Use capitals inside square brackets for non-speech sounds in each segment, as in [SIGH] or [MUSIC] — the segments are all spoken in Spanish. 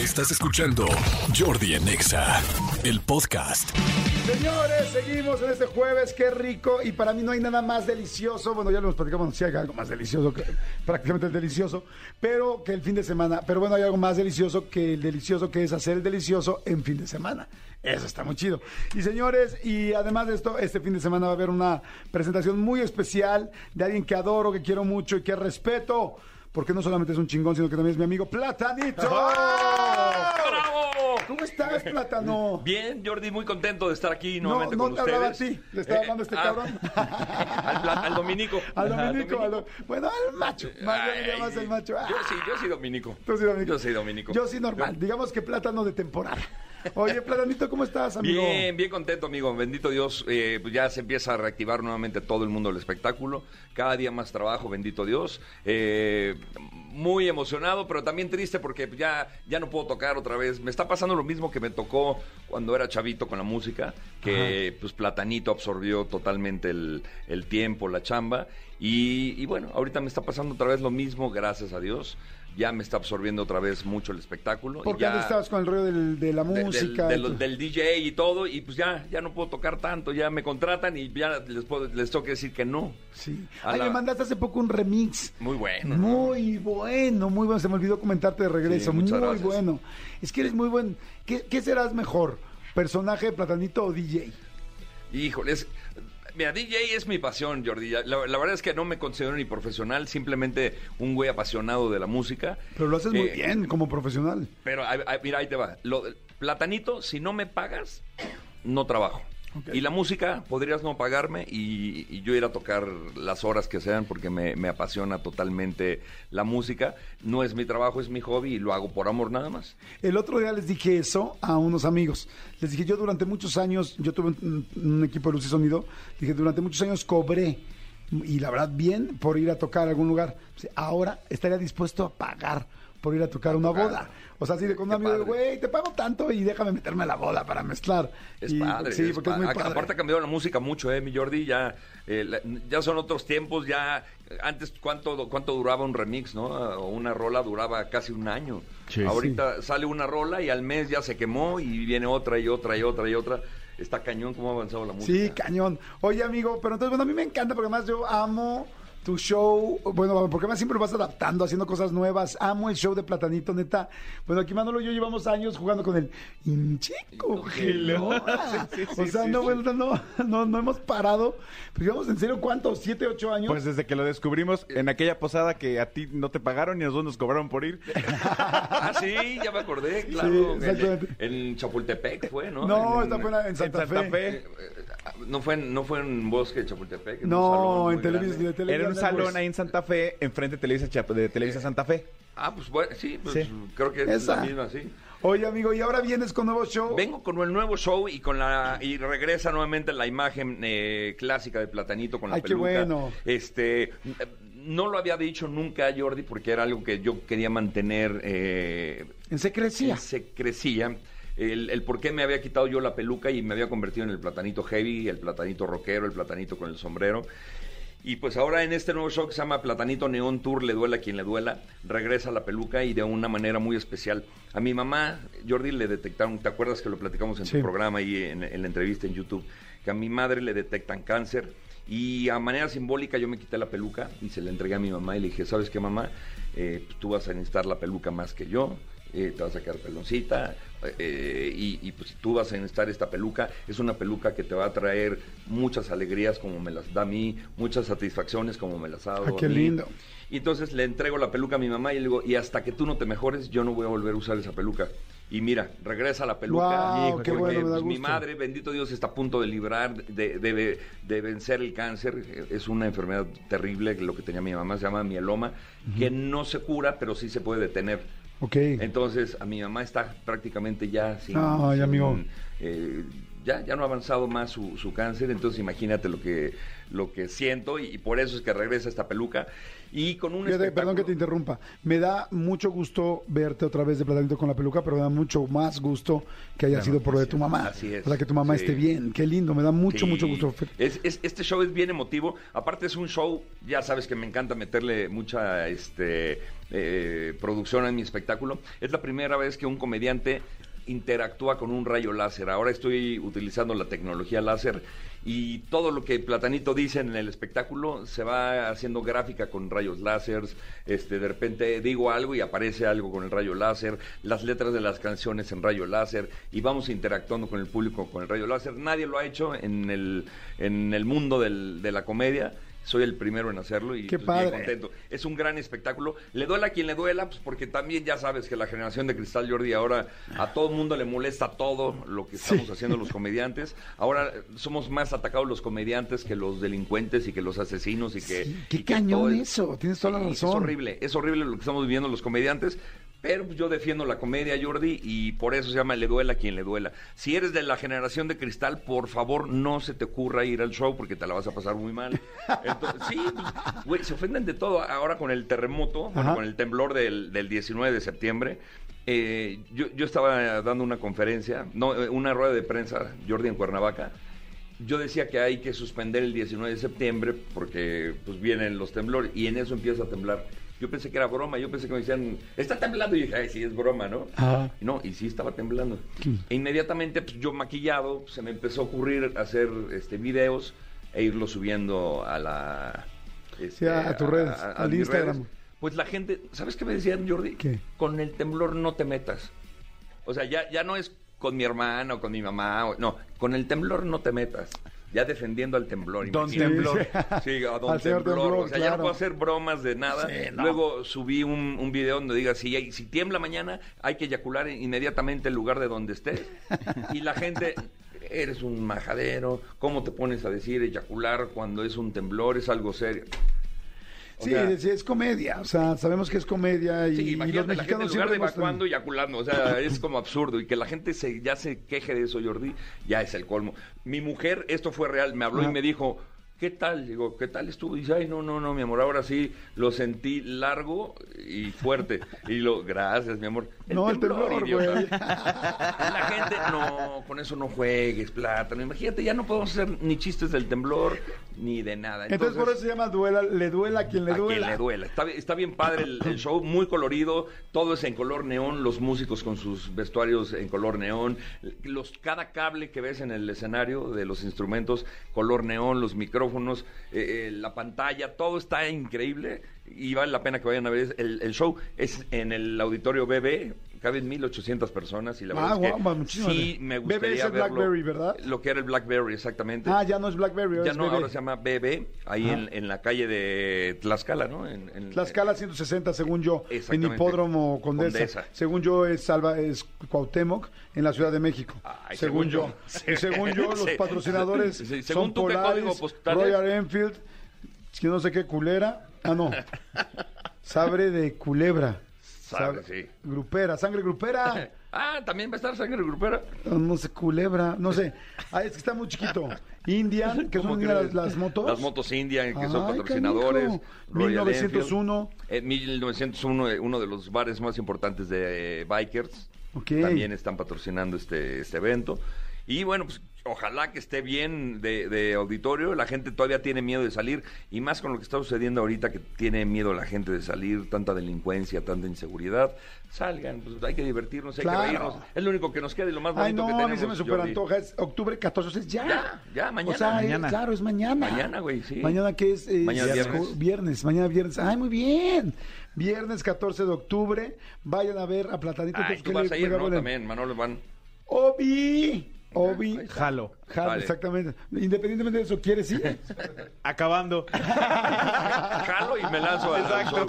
Estás escuchando Jordi en Exa, el podcast. Señores, seguimos en este jueves, qué rico. Y para mí no hay nada más delicioso. Bueno, ya lo hemos platicado, si hay algo más delicioso, que, prácticamente el delicioso, pero que el fin de semana. Pero bueno, hay algo más delicioso que el delicioso, que es hacer el delicioso en fin de semana. Eso está muy chido. Y señores, y además de esto, este fin de semana va a haber una presentación muy especial de alguien que adoro, que quiero mucho y que respeto. Porque no solamente es un chingón, sino que también es mi amigo Platanito. ¡Bravo! ¿Cómo estás, Plátano? Bien, Jordi, muy contento de estar aquí No, nuevamente no con te ustedes. hablaba a ti, le estaba Eh, hablando a este ah, cabrón. [LAUGHS] al, [LAUGHS] al Dominico. Al Dominico, al bueno, al macho. Más bien le Ay, llamas el macho. Yo sí, yo sí Dominico. Tú sí, Dominico. Yo soy Dominico. Yo sí, normal. Digamos que plátano de temporada. Oye, Platanito, ¿cómo estás, amigo? Bien, bien contento, amigo. Bendito Dios. eh, pues ya se empieza a reactivar nuevamente todo el mundo del espectáculo. Cada día más trabajo, bendito Dios. Eh, muy emocionado, pero también triste porque ya, ya no puedo tocar otra vez. Me está pasando lo mismo que me tocó cuando era chavito con la música, que pues Platanito absorbió totalmente el, el tiempo, la chamba. Y, y bueno, ahorita me está pasando otra vez lo mismo, gracias a Dios. Ya me está absorbiendo otra vez mucho el espectáculo. Porque ya- estabas con el rollo del- de la música. del, DJ y todo, y pues ya, ya no puedo tocar tanto, ya me contratan y ya les, puedo, les tengo que decir que no. Sí. Ay, la- me mandaste hace poco un remix. Muy bueno. ¿no? Muy bueno, muy bueno. Se me olvidó comentarte de regreso. Sí, muy gracias. bueno. Es que eres muy buen. ¿Qué, qué serás mejor? ¿Personaje de Platanito o DJ? Híjoles. Mira, DJ es mi pasión, Jordi. La, la verdad es que no me considero ni profesional, simplemente un güey apasionado de la música. Pero lo haces muy Eh, bien como profesional. Pero ay, mira, ahí te va. Lo, platanito, si no me pagas, no trabajo. Y la música, podrías no pagarme y, y yo ir a tocar las horas que sean porque me, me apasiona totalmente la música. No es mi trabajo, es mi hobby y lo hago por amor nada más. El otro día les dije eso a unos amigos. Les dije, yo durante muchos años, yo tuve un, un equipo de luz y sonido, dije, durante muchos años cobré, y la verdad bien, por ir a tocar a algún lugar. Ahora estaría dispuesto a pagar por ir a tocar una boda. O sea, así de con un amigo, güey, te pago tanto y déjame meterme a la boda para mezclar. Es Y- padre. Sí, es porque es muy padre. Aparte ha cambiado la música mucho, ¿eh, mi Jordi? Ya, eh, la- ya son otros tiempos, ya... Antes, ¿cuánto, ¿cuánto duraba un remix, no? O una rola duraba casi un año. Sí. Ahorita sale una rola y al mes ya se quemó y viene otra y otra y otra y otra. Está cañón cómo ha avanzado la música. Sí, cañón. Oye, amigo, pero entonces, bueno, a mí me encanta porque además yo amo tu show. Bueno, porque además siempre lo vas adaptando, haciendo cosas nuevas. Amo el show de Platanito, neta. Bueno, aquí Manolo y yo llevamos años jugando con el. [LAUGHS] Sí, sí, o sea, sí, no, sí. bueno, no, no, no hemos parado. Pues llevamos en serio, ¿cuántos? ¿Siete, ocho años? Pues desde que lo descubrimos en aquella posada que a ti no te pagaron y a nosotros nos cobraron por ir. [LAUGHS] Ah, sí, ya me acordé, claro. en, exactamente. en Chapultepec fue, ¿no? no, En- esta fue en, en Santa, en Santa Fe. Fe. eh, eh, No fue, en, no fue en Bosque de Chapultepec. No, en Televisa. Un salón ahí en Santa Fe, enfrente de Televisa, Chap- de Televisa Santa Fe. Ah, pues bueno, sí, pues Sí. creo que es Esa. la misma, sí. Oye, amigo, y ahora vienes con nuevo show. Vengo con el nuevo show y con la y regresa nuevamente la imagen eh, clásica de Platanito con la Ay, qué peluca. bueno. Este eh, no lo había dicho nunca Jordi porque era algo que yo quería mantener eh, En secrecía. en secrecía. El, el por qué me había quitado yo la peluca y me había convertido en el platanito heavy, el platanito rockero, el platanito con el sombrero. Y pues ahora en este nuevo show que se llama Platanito Neon Tour, le duela a quien le duela, regresa la peluca y de una manera muy especial. A mi mamá, Jordi, le detectaron, ¿te acuerdas que lo platicamos en Sí. tu programa y en, en la entrevista en YouTube? Que a mi madre le detectan cáncer y a manera simbólica yo me quité la peluca y se la entregué a mi mamá y le dije, ¿sabes qué mamá? Eh, pues tú vas a necesitar la peluca más que yo, eh, te vas a quedar peloncita eh, y, y, pues tú vas a necesitar esta peluca. Es una peluca que te va a traer muchas alegrías como me las da a mí, muchas satisfacciones como me las ha dado Ah, qué a mí. lindo. Y entonces le entrego la peluca a mi mamá y le digo, y hasta que tú no te mejores, yo no voy a volver a usar esa peluca. Y mira, regresa la peluca. Porque, qué bueno, pues, mi madre, bendito Dios, está a punto de librar, de, de- de vencer el cáncer. Es una enfermedad terrible, lo que tenía mi mamá, se llama mieloma, que no se cura, pero sí se puede detener. Ok. Entonces, a mi mamá está prácticamente ya sin... Ay, sin- amigo. eh, ya, ya no ha avanzado más su, su cáncer, entonces imagínate lo que, lo que siento y, y por eso es que regresa esta peluca. Y con un Fíjate, perdón que te interrumpa. Me da mucho gusto verte otra vez de Platanito con la peluca, pero me da mucho más gusto que haya sido por lo de tu mamá. Así es. Sea, que tu mamá Sí. esté bien. Qué lindo, me da mucho, Sí. mucho gusto. Es, es- este show es bien emotivo. Aparte es un show, ya sabes que me encanta meterle mucha este, eh, producción a mi espectáculo. Es la primera vez que un comediante interactúa con un rayo láser. Ahora estoy utilizando la tecnología láser y todo lo que Platanito dice en el espectáculo se va haciendo gráfica con rayos láseres. Este, de repente digo algo y aparece algo con el rayo láser, las letras de las canciones en rayo láser y vamos interactuando con el público con el rayo láser. Nadie lo ha hecho en el, en el mundo del- de la comedia. Soy el primero en hacerlo y Qué pues, bien contento. Es un gran espectáculo. Le duela a quien le duela, pues porque también ya sabes que la generación de Cristal Jordi ahora a todo el mundo le molesta todo lo que estamos haciendo los comediantes. Ahora eh, somos más atacados los comediantes que los delincuentes y que los asesinos y que... Sí, qué y que cañón todo eso, tienes toda la razón. Es horrible, es horrible lo que estamos viviendo los comediantes. Pero pues, yo defiendo la comedia, Jordi, y por eso se llama Le duela a quien le duela. Si eres de la generación de cristal, por favor, no se te ocurra ir al show porque te la vas a pasar muy mal. Entonces, sí, pues, güey, se ofenden de todo. Ahora con el terremoto, bueno, con el temblor del, del 19 de septiembre, eh, yo, yo estaba dando una conferencia, no, eh, una rueda de prensa, Jordi en Cuernavaca. Yo decía que hay que suspender el 19 de septiembre porque pues vienen los temblores y en eso empieza a temblar. Yo pensé que era broma, yo pensé que me decían, está temblando y dije, ay, sí, es broma, ¿no? Ajá. Y No, y sí estaba temblando. E inmediatamente, pues yo maquillado, se me empezó a ocurrir hacer este videos e irlo subiendo a la... este, a tus redes, al Instagram. redes. Pues la gente, ¿sabes qué me decían, Jordi? ¿Qué? Con el temblor no te metas. O sea, ya, ya no es con mi hermana o con mi mamá, no, con el temblor no te metas. Ya defendiendo al temblor. Don imagínate. Temblor. Sí, a don [LAUGHS] Al temblor. Temblor, O sea, ya no puedo hacer bromas de nada. Sí, no. Luego subí un, un video donde diga, si, si tiembla mañana, hay que eyacular inmediatamente el lugar de donde estés. y la gente, eres un majadero, ¿cómo te pones a decir eyacular cuando es un temblor? Es algo serio. Sí, sea, sí, es comedia. O sea, sabemos que es comedia y, Sí, y los imagínate la gente en mexicanos lugar de evacuando, eyaculando. O sea, [LAUGHS] es como absurdo. Y que la gente se, ya se queje de eso, Jordi, ya es el colmo. Mi mujer, esto fue real, me habló Ajá. y me dijo, ¿qué tal? Digo, ¿qué tal estuvo? Dice, ay, no, no, no, mi amor, ahora sí lo sentí largo y fuerte. Y lo, gracias, mi amor. No, el temblor, idiota". güey. Y [LAUGHS] la gente, no, con eso no juegues, plátano. Imagínate, ya no podemos hacer ni chistes del temblor ni de nada. Entonces, por eso se llama duela, le duela a quien le a duela. quien le duela. Está, bien- está bien padre el, el show, muy colorido, todo es en color neón, los músicos con sus vestuarios en color neón, los, cada cable que ves en el escenario de los instrumentos, color neón, los micrófonos, eh, eh, la pantalla, todo está increíble y vale la pena que vayan a ver el, el show. Es en el auditorio BB. Caben 1800 personas y la Ah, verdad es guau, que muchísimas. sí me BB es gustaría verlo. Blackberry, ¿verdad? Lo que era el BlackBerry, exactamente. Ah, ya no es Blackberry, ahora Ya es no, bebé. ahora se llama BB, ahí en, en la calle de Tlaxcala, ¿no? En, en- Tlaxcala 160, según yo, en. Hipódromo Condesa. Condesa. Según yo, es, Salva, es Cuauhtémoc, en la Ciudad de México. Ay, según, según yo. según yo, [LAUGHS] los patrocinadores según son tú, ¿qué Polaris, código postal es? Royal Enfield, que no sé qué culera. Ah, no. [LAUGHS] Sabre de culebra. Sí. Grupera, sangre grupera. [LAUGHS] Ah, también va a estar sangre grupera. No sé, culebra, no sé. Ah, es que está muy chiquito. Indian, que ¿Cómo son las, las motos. Las motos Indian, que son patrocinadores. Royal 1901. Enfield. En 1901, eh, uno de los bares más importantes de eh, bikers. También están patrocinando este, este evento. Y bueno, pues ojalá que esté bien de, de auditorio. La gente todavía tiene miedo de salir. Y más con lo que está sucediendo ahorita, que tiene miedo la gente de salir. Tanta delincuencia, tanta inseguridad. Salgan, pues hay que divertirnos, hay Claro. que reírnos. Es lo único que nos queda y lo más bonito Ay, no, que a tenemos. mí se me super antoja. Es octubre 14, es ya. Ya, ya, mañana. O sea, es- Mañana. claro, es mañana. Mañana, güey, sí. Mañana que es, es- Mañana viernes. viernes. Mañana viernes. Ay, muy bien. Viernes 14 de octubre. Vayan a ver a Platanito. Ay, tú ¿qué vas a ir, ¿no? También, Manolo van. Obi. Obi. Jalo. Jalo, Vale. exactamente. Independientemente de eso, ¿quieres ir? [LAUGHS] Acabando. [LAUGHS] Jalo y me lanzo al show.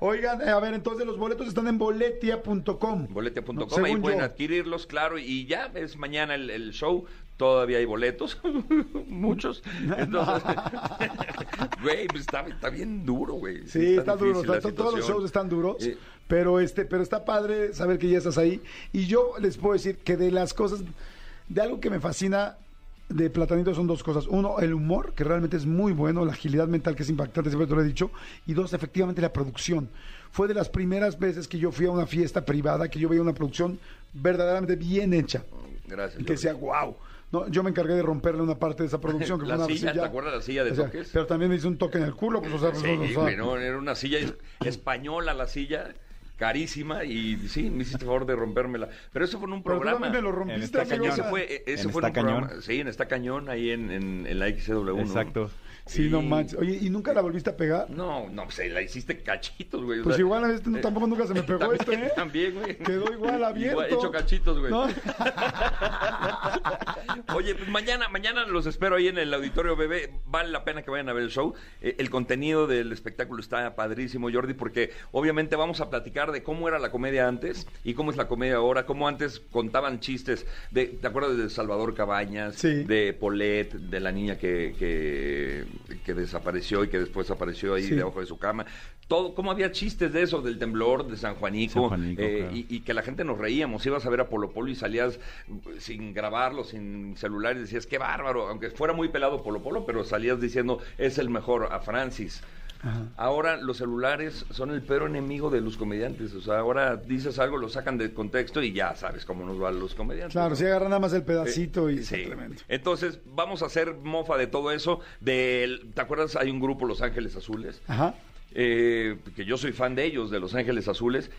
Oigan, eh, a ver, entonces los boletos están en boletia.com. Boletia.com, ahí pueden yo. adquirirlos, claro, y ya es mañana el, el show, todavía hay boletos, [LAUGHS] muchos. Entonces, güey, pues está, está bien duro, güey. Sí, está duro. difícil la está- todos los situación. shows están duros. Pero este, pero está padre saber que ya estás ahí. Y yo les puedo decir que de las cosas de algo que me fascina de Platanito son dos cosas. Uno, el humor, que realmente es muy bueno, la agilidad mental, que es impactante, siempre te lo he dicho. Y dos, efectivamente, la producción. Fue de las primeras veces que yo fui a una fiesta privada, que yo veía una producción verdaderamente bien hecha. Gracias. Y que decía, wow. No, yo me encargué de romperle una parte de esa producción. Que [LAUGHS] La fue una silla, ¿te acuerdas la silla de O sea, toques? Pero también me hizo un toque en el culo. Pues, o sea, Sí, o sea, güey, no, era una silla es- española la silla, carísima, y sí, me hiciste favor de rompérmela. Pero eso fue en un pero tú programa. también me lo En rompiste, esta amigo, cañón. o Ese fue, e- ese En fue en un Cañón. programa. Sí, en esta cañón, ahí en, en, en la XCW. ¿no? Exacto. Sí, no manches. Oye, ¿y nunca la volviste a pegar? No, no, pues la hiciste cachitos, güey. o Pues sea, igual este no- tampoco nunca se me pegó también, este, ¿eh? También, güey. Quedó igual abierto. Igual, hecho cachitos, güey. ¿No? [LAUGHS] Oye, pues mañana, mañana los espero ahí en el auditorio bebé. Vale la pena que vayan a ver el show. Eh, el contenido del espectáculo está padrísimo, Jordi, porque obviamente vamos a platicar de cómo era la comedia antes y cómo es la comedia ahora, cómo antes contaban chistes. De, ¿Te acuerdas de Salvador Cabañas? Sí. De Paulette, de la niña que, que, que desapareció y que después apareció ahí Sí. debajo de su cama. Todo, cómo había chistes de eso, del temblor, de San Juanico, San Juanico, eh, claro. y, y que la gente nos reíamos. Ibas a ver a Polo Polo y salías sin grabarlo, sin celular, y decías, qué bárbaro, aunque fuera muy pelado Polo Polo, pero salías diciendo, es el mejor, a Francis. Ahora los celulares son el peor enemigo de los comediantes. O sea, ahora dices algo, lo sacan de contexto y ya sabes cómo nos van los comediantes. Claro, ¿no? si agarran nada más el pedacito y Sí. está tremendo. Entonces, vamos a hacer mofa de todo eso. Del, ¿Te acuerdas? Hay un grupo, Los Ángeles Azules, Ajá. eh, que yo soy fan de ellos, de Los Ángeles Azules.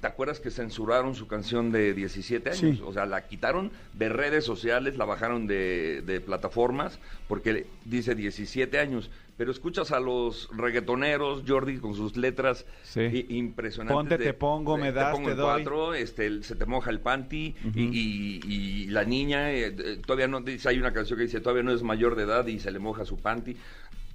¿Te acuerdas que censuraron su canción de 17 años? Sí. O sea, la quitaron de redes sociales, la bajaron de, de plataformas, porque dice 17 años. Pero escuchas a los reggaetoneros, Jordi, con sus letras Sí. impresionantes. Ponte, te pongo, me das, te pongo te doy. cuatro, este, el- se te moja el panty, y, y- y la niña eh, eh, todavía no, dice, hay una canción que dice, todavía no es mayor de edad y se le moja su panty.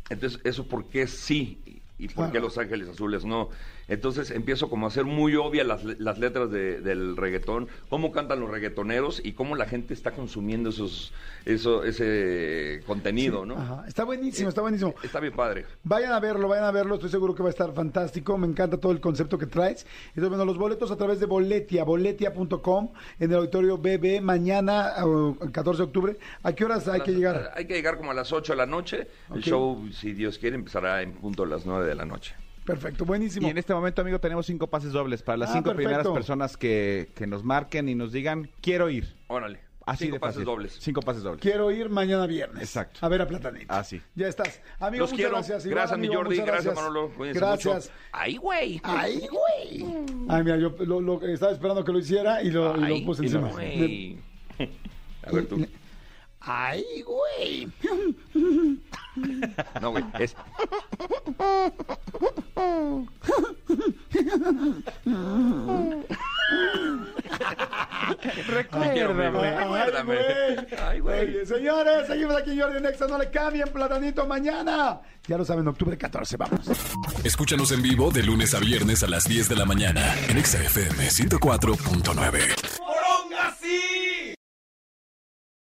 Entonces, ¿eso por qué sí? ¿Y por qué. Los Ángeles Azules no? Entonces empiezo como a hacer muy obvias las, las letras de- del reggaetón, cómo cantan los reggaetoneros y cómo la gente está consumiendo esos, eso, ese contenido, ¿no? Ajá. Está buenísimo, está buenísimo. Está bien padre. Vayan a verlo, vayan a verlo, estoy seguro que va a estar fantástico, me encanta todo el concepto que traes. Entonces, bueno, los boletos a través de Boletia, boletia.com, en el auditorio BB, mañana, eh, 14 de octubre. ¿A qué horas hay que llegar? Hay que llegar como a las 8 de la noche. El show, si Dios quiere, empezará en punto a las 9 de la noche. Perfecto, buenísimo. Y en este momento, amigo, tenemos cinco pases dobles para las Ah, cinco perfecto. primeras personas que, que nos marquen y nos digan, quiero ir. Órale. Así Cinco de pases fácil. dobles. Cinco pases dobles. Quiero ir mañana viernes. Exacto. A ver a Platanito. Ah, sí. Ya estás. Amigo, Los muchas quiero. gracias. Igual, Gracias, mi Jordi. Gracias, Manolo. Cuídense Gracias. mucho. Ay, güey. Ay, güey. Ay, mira, yo lo, lo- estaba esperando que lo hiciera y lo, y lo Ay, puse encima. güey. A ver tú. Ay, güey. No, güey. Es. [LAUGHS] Recuérdame. Recuérdame. Ay, Ay, güey. Oye, Señores, seguimos aquí en Jordi Nexa. No le cambien, Platanito, mañana. Ya lo saben, octubre 14. Vamos. Escúchanos en vivo de lunes a viernes a las 10 de la mañana en Exa FM 104.9.